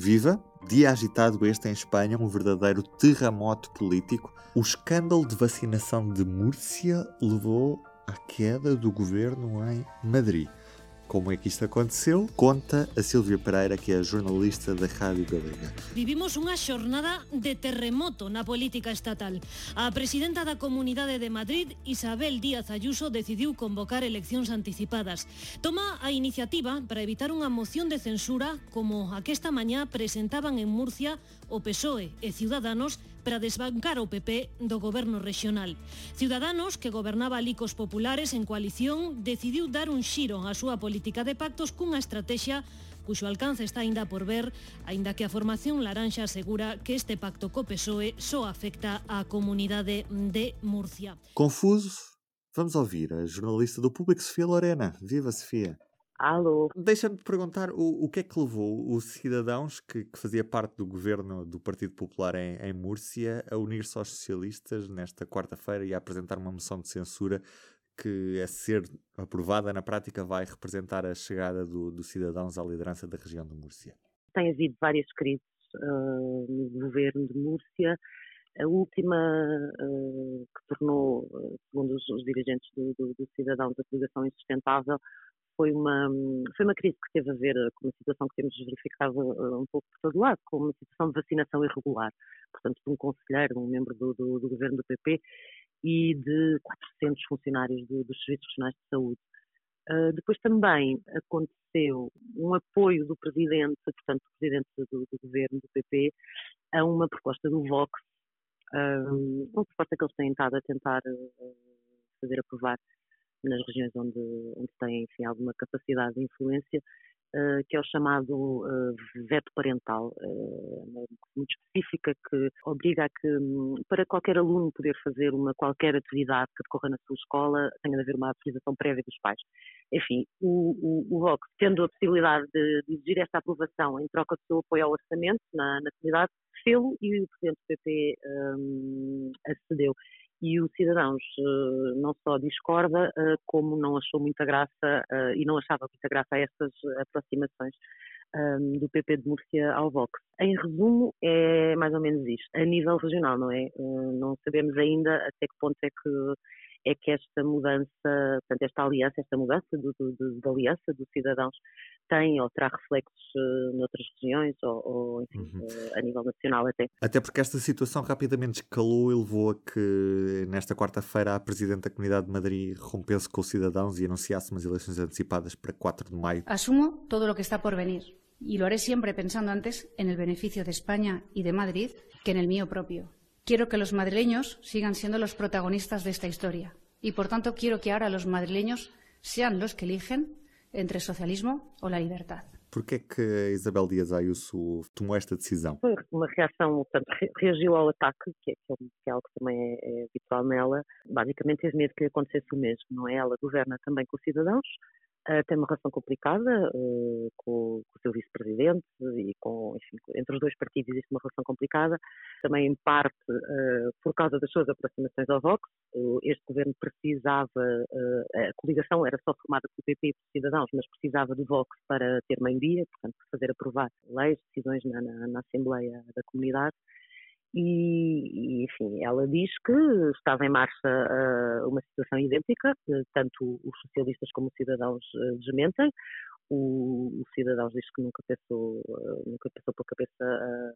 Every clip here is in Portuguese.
Viva! Dia agitado este em Espanha, um verdadeiro terremoto político. O escândalo de vacinação de Múrcia levou à queda do governo em Madrid. como é que isto aconteceu, conta a Silvia Pereira, que é jornalista da Rádio Galega. Vivimos unha xornada de terremoto na política estatal. A presidenta da Comunidade de Madrid, Isabel Díaz Ayuso, decidiu convocar eleccións anticipadas. Toma a iniciativa para evitar unha moción de censura como a que esta mañá presentaban en Murcia o PSOE e Ciudadanos para desbancar o PP do goberno rexional. Ciudadanos, que gobernaba licos populares en coalición, decidiu dar un xiro á súa política de pactos cunha estrategia cuxo alcance está aínda por ver, aínda que a formación laranxa asegura que este pacto co PSOE só afecta á comunidade de Murcia. Confusos? Vamos ouvir a jornalista do Público, Sofia Lorena. Viva, Sofia! Alô. Deixa-me perguntar o, o que é que levou os cidadãos que, que fazia parte do governo do Partido Popular em, em Múrcia a unir-se aos socialistas nesta quarta-feira e a apresentar uma moção de censura que, a ser aprovada na prática, vai representar a chegada do, dos cidadãos à liderança da região de Múrcia? Tem havido várias crises uh, no governo de Múrcia. A última uh, que tornou, segundo os, os dirigentes do, do, do Cidadãos, a coligação insustentável, foi uma, foi uma crise que teve a ver com uma situação que temos verificado uh, um pouco por todo lado, com uma situação de vacinação irregular. Portanto, de um conselheiro, um membro do, do, do governo do PP e de 400 funcionários do, dos serviços regionais de saúde. Uh, depois também aconteceu um apoio do presidente, portanto, do presidente do, do governo do PP, a uma proposta do Vox, uma proposta que eles têm estado a tentar uh, fazer aprovar nas regiões onde, onde têm enfim, alguma capacidade de influência, uh, que é o chamado uh, veto parental, uh, muito específica, que obriga a que, um, para qualquer aluno poder fazer uma qualquer atividade que decorra na sua escola, tenha de haver uma autorização prévia dos pais. Enfim, o, o, o tendo a possibilidade de, de exigir esta aprovação em troca do seu apoio ao orçamento na, na comunidade, fê-lo e o Presidente do PP um, acedeu e o Cidadãos uh, não só discorda, uh, como não achou muita graça uh, e não achava muita graça a estas aproximações um, do PP de Múrcia ao Vox. Em resumo, é mais ou menos isto. A nível regional, não é? não sabemos ainda até que ponto é que é que esta mudança, portanto, esta aliança, esta mudança da aliança dos cidadãos tem ou terá reflexos uh, noutras regiões ou, ou enfim, uhum. uh, a nível nacional até. Até porque esta situação rapidamente escalou e levou a que nesta quarta-feira a Presidente da Comunidade de Madrid rompesse com os cidadãos e anunciasse umas eleições antecipadas para 4 de maio. Assumo todo o que está por venir y lo haré siempre pensando antes en el beneficio de España y de Madrid que en el mío propio. Quiero que los madrileños sigan siendo los protagonistas de esta historia y, por tanto, quiero que ahora los madrileños sean los que eligen entre socialismo o la libertad. Por que que Isabel Dias Ayuso tomou esta decisão? Foi uma reação, portanto, reagiu ao ataque, que é, que é algo que também é, é habitual nela. Basicamente, teve medo que acontecesse o mesmo, não é? Ela governa também com os cidadãos, uh, tem uma relação complicada uh, com, com, o seu vice-presidente e com, enfim, entre os dois partidos existe uma relação complicada, também em parte uh, por causa das suas aproximações ao Vox. este governo precisava, a coligação era só formada pelo PP e por cidadãos, mas precisava do Vox para ter maioria, portanto, fazer aprovar leis, decisões na, na, na Assembleia da Comunidade. E, enfim, ela diz que estava em marcha uh, uma situação idêntica, tanto os socialistas como os cidadãos uh, desmentem. O, o Cidadãos diz que nunca pensou, uh, nunca pensou pela cabeça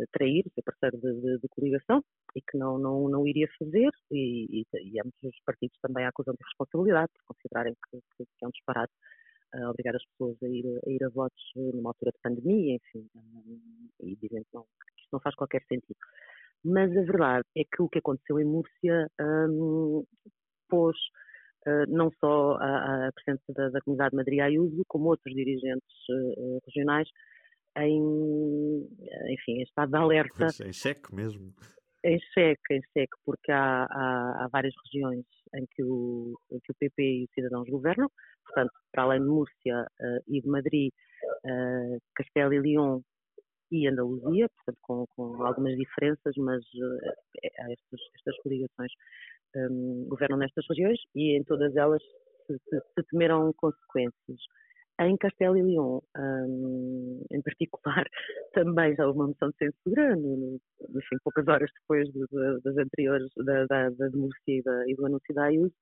a trair, ser parceiro de, de, de, coligação e que não, não, não iria fazer e, e, e ambos os partidos também acusam de responsabilidade por considerarem que, que, que é um disparate uh, obrigar as pessoas a ir, a ir a votos numa altura de pandemia, enfim, e dizem que não, não faz qualquer sentido. Mas a verdade é que o que aconteceu em Múrcia um, pôs uh, não só a, a presença da, da, comunidade de Madrid Ayuso, como outros dirigentes uh, regionais em, enfim, em estado de alerta. em xeque mesmo. Em xeque, em xeque, porque há, há, há, várias regiões em que, o, em que o PP e os cidadãos governam, portanto, para além de Múrcia uh, e de Madrid, uh, Castelo e León e Andaluzia, portanto com, com algumas diferenças, mas uh, estas, estas coligações um, governam nestas regiões e em todas elas se, se, se temeram consequências. Em Castelo e León, um, em particular, também já houve uma moção de censura, no, enfim, poucas horas depois de, de, das anteriores, da, da, da, e do anúncio da Ayuso.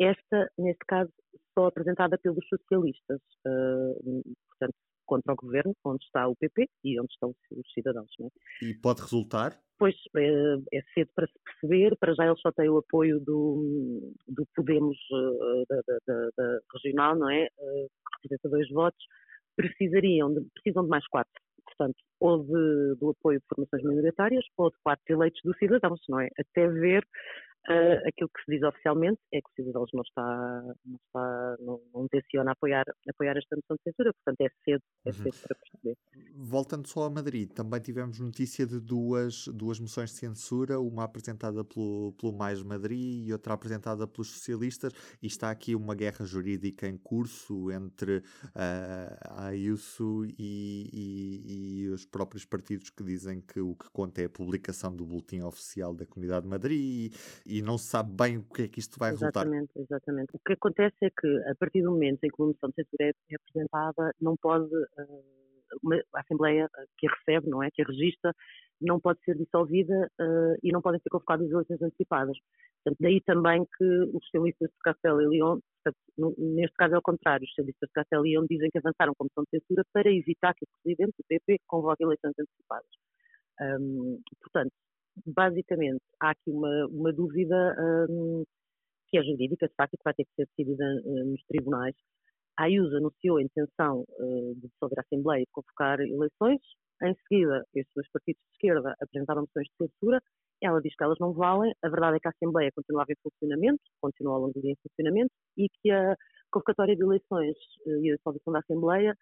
Esta, neste caso, só apresentada pelos socialistas, uh, portanto, contra o governo, onde está o PP e onde estão os cidadãos. É? E pode resultar? Pois, é, é, cedo para se perceber, para já eles só têm o apoio do, do Podemos uh, da, da, da, regional, não é? Uh, representa dois votos, precisariam de, precisam de mais quatro. Portanto, ou de, do apoio de formações minoritárias ou de quatro eleitos dos cidadãos, não é? Até ver Uh, aquilo que se diz oficialmente é que o Cidadãos não está, não, está, não, não tenciona apoiar, apoiar esta moção de censura, portanto é cedo, é uhum. cedo uhum. para perceber. Voltando só a Madrid, também tivemos notícia de duas, duas moções de censura, uma apresentada pelo, pelo Mais Madrid e outra apresentada pelos socialistas, e está aqui uma guerra jurídica em curso entre uh, a Ayuso e, e, e, os próprios partidos que dizem que o que conta é a publicação do boletim oficial da Comunidade de Madrid e, e não se sabe bem o que é que isto vai exatamente, resultar. Exatamente. O que acontece é que, a partir do momento em que uma moção de censura é, é apresentada, não pode, uma, a Assembleia que a recebe, não é, que a registra, não pode ser dissolvida uh, e não podem ser convocadas eleições antecipadas. Portanto, daí também que os socialistas de Castelo e León, neste caso é o contrário, os socialistas de Castelo e León dizem que avançaram com moção de censura para evitar que o Presidente do PP convoque eleições antecipadas. Um, portanto, basicamente, há aqui uma, uma dúvida um, que é jurídica, de facto, e que vai ter que ser decidida uh, nos tribunais. A Ayuso anunciou a intenção uh, de dissolver a Assembleia e convocar eleições. Em seguida, estes dois partidos de esquerda apresentaram moções de censura. Ela diz que elas não valem. A verdade é que a Assembleia continuava em funcionamento, continua ao longo do dia em funcionamento, e que a convocatória de eleições uh, e a dissolução da Assembleia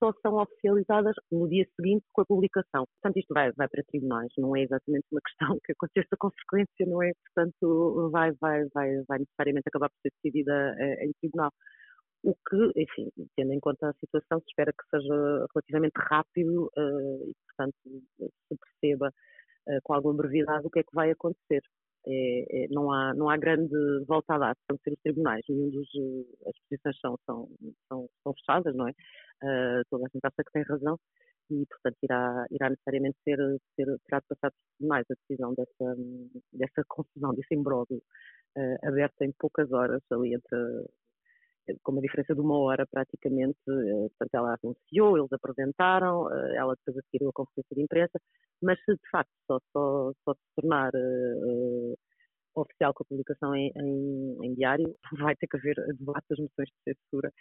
só são oficializadas no dia seguinte com a publicação. Portanto, isto vai, vai para tribunais, não é exatamente uma questão que aconteça com frequência, não é? Portanto, vai, vai, vai, vai necessariamente acabar por ser decidida uh, em tribunal. O que, enfim, tendo em conta a situação, se espera que seja relativamente rápido uh, e, portanto, se perceba uh, com alguma brevidade o que é que vai acontecer. É, é, não, há, não há grande volta a dar, são ser os tribunais, nenhum dos, as posições são, são, são, são fechadas, não é? Uh, toda a gente acha que tem razão e, portanto, irá, irá necessariamente ser, ser, terá de passar tribunais a decisão dessa, dessa confusão, desse imbróglio uh, aberto em poucas horas, ali entre com uma diferença de uma hora praticamente, portanto ela anunciou, eles apresentaram, ela depois adquiriu a conferência de imprensa, mas se de facto só, só, só se tornar uh, oficial com a publicação em, em, em, diário, vai ter que haver debate das moções de censura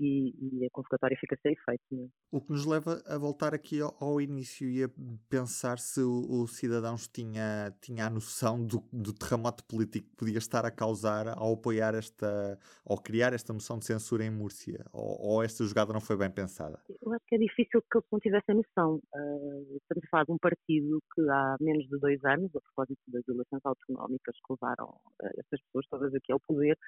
e, e a convocatória fica sem efeito. Né? O que nos leva a voltar aqui ao, ao início e a pensar se o, o Cidadãos tinha, tinha a noção do, do, terremoto político que podia estar a causar ao apoiar esta, ao criar esta moção de censura em Múrcia, ou, ou esta jogada não foi bem pensada? Eu acho que é difícil que eles não tivessem noção. Uh, estamos a falar de um partido que há menos de dois anos, a propósito das eleições autonómicas que levaram uh, essas pessoas todas aqui ao poder,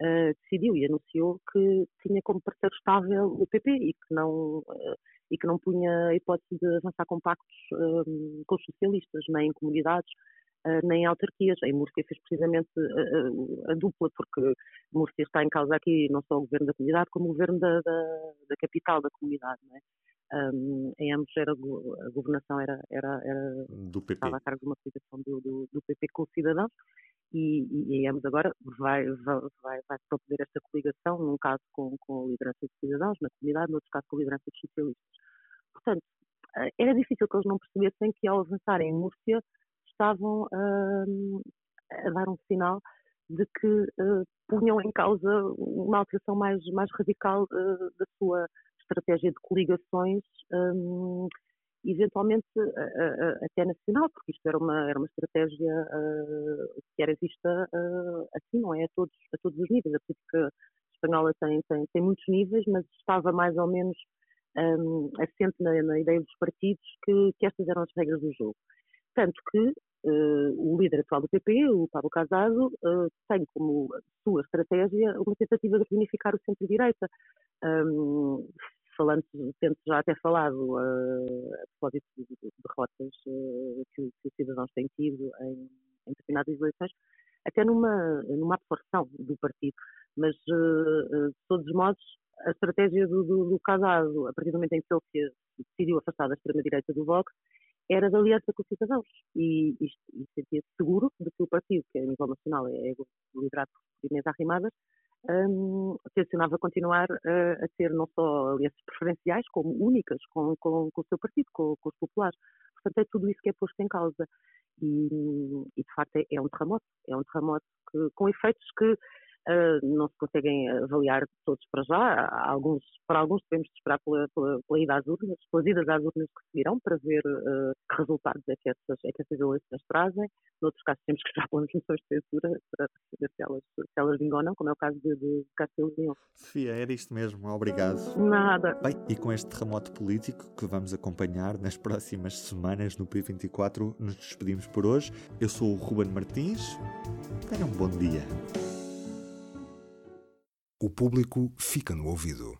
uh, decidiu e anunciou que tinha como parceiro estável o PP e que não, uh, e que não punha a hipótese de avançar com pactos com os socialistas, nem em comunidades, nem em autarquias. Em Múrcia fez precisamente a, dupla, porque Múrcia está em causa aqui não só o governo da comunidade, como o governo da, da, da capital da comunidade. Não é? Um, em ambos era, a governação era, era, era do PP. estava a cargo de uma coligação do, do, do, PP com os cidadãos e, e, ambos agora vai, vai, vai, vai esta coligação, num caso com, com a liderança dos cidadãos na comunidade, no outro caso com a liderança dos socialistas. Portanto, eh, era difícil que eles não percebessem que ao avançarem em Múrcia estavam uh, a dar um sinal de que uh, punham em causa uma alteração mais, mais radical uh, da sua estratégia de coligações, um, eventualmente até nacional, porque isto era uma, era uma estratégia uh, que era vista uh, assim, não é? A todos, a todos os níveis. A política espanhola tem, tem, tem muitos níveis, mas estava mais ou menos um, assente na, na, ideia dos partidos que, que estas eram as regras do jogo. Tanto que Uh, o líder atual do PP, o Pablo Casado, uh, tem como sua estratégia uma tentativa de reunificar o centro-direita. Um, falando, tendo já até falado uh, a propósito de, de derrotas uh, que, que, os cidadãos têm tido em, em determinadas eleições, até numa, numa absorção do partido. Mas, uh, de todos os modos, a estratégia do, do, do Casado, a partir do momento em que ele decidiu afastar da extrema-direita do Vox, era de aliança com os cidadãos e, e, e sentia-se seguro de que o partido, que a nível nacional é, é liderado por Inês Arrimadas, um, tencionava continuar a, a, ter não só alianças preferenciais, como únicas com, com, com o seu partido, com, com, os populares. Portanto, é tudo isso que é posto em causa. E, e de facto, é, é, um terremoto. É um terremoto que, com efeitos que Uh, não se conseguem avaliar todos para já. Alguns, para alguns devemos esperar pela, pela, pela ida às urnas, pelas idas às urnas que seguirão, para ver uh, que resultados é que, essas, é que essas eleições trazem. Noutros casos temos que esperar pelas moções de censura para saber se elas, se elas não, como é o caso de, de Castelo Leão. Sofia, era isto mesmo. Obrigado. Nada. Bem, e com este terremoto político que vamos acompanhar nas próximas semanas no P24, nos despedimos por hoje. Eu sou o Ruben Martins. Tenham um bom dia. O público fica no ouvido.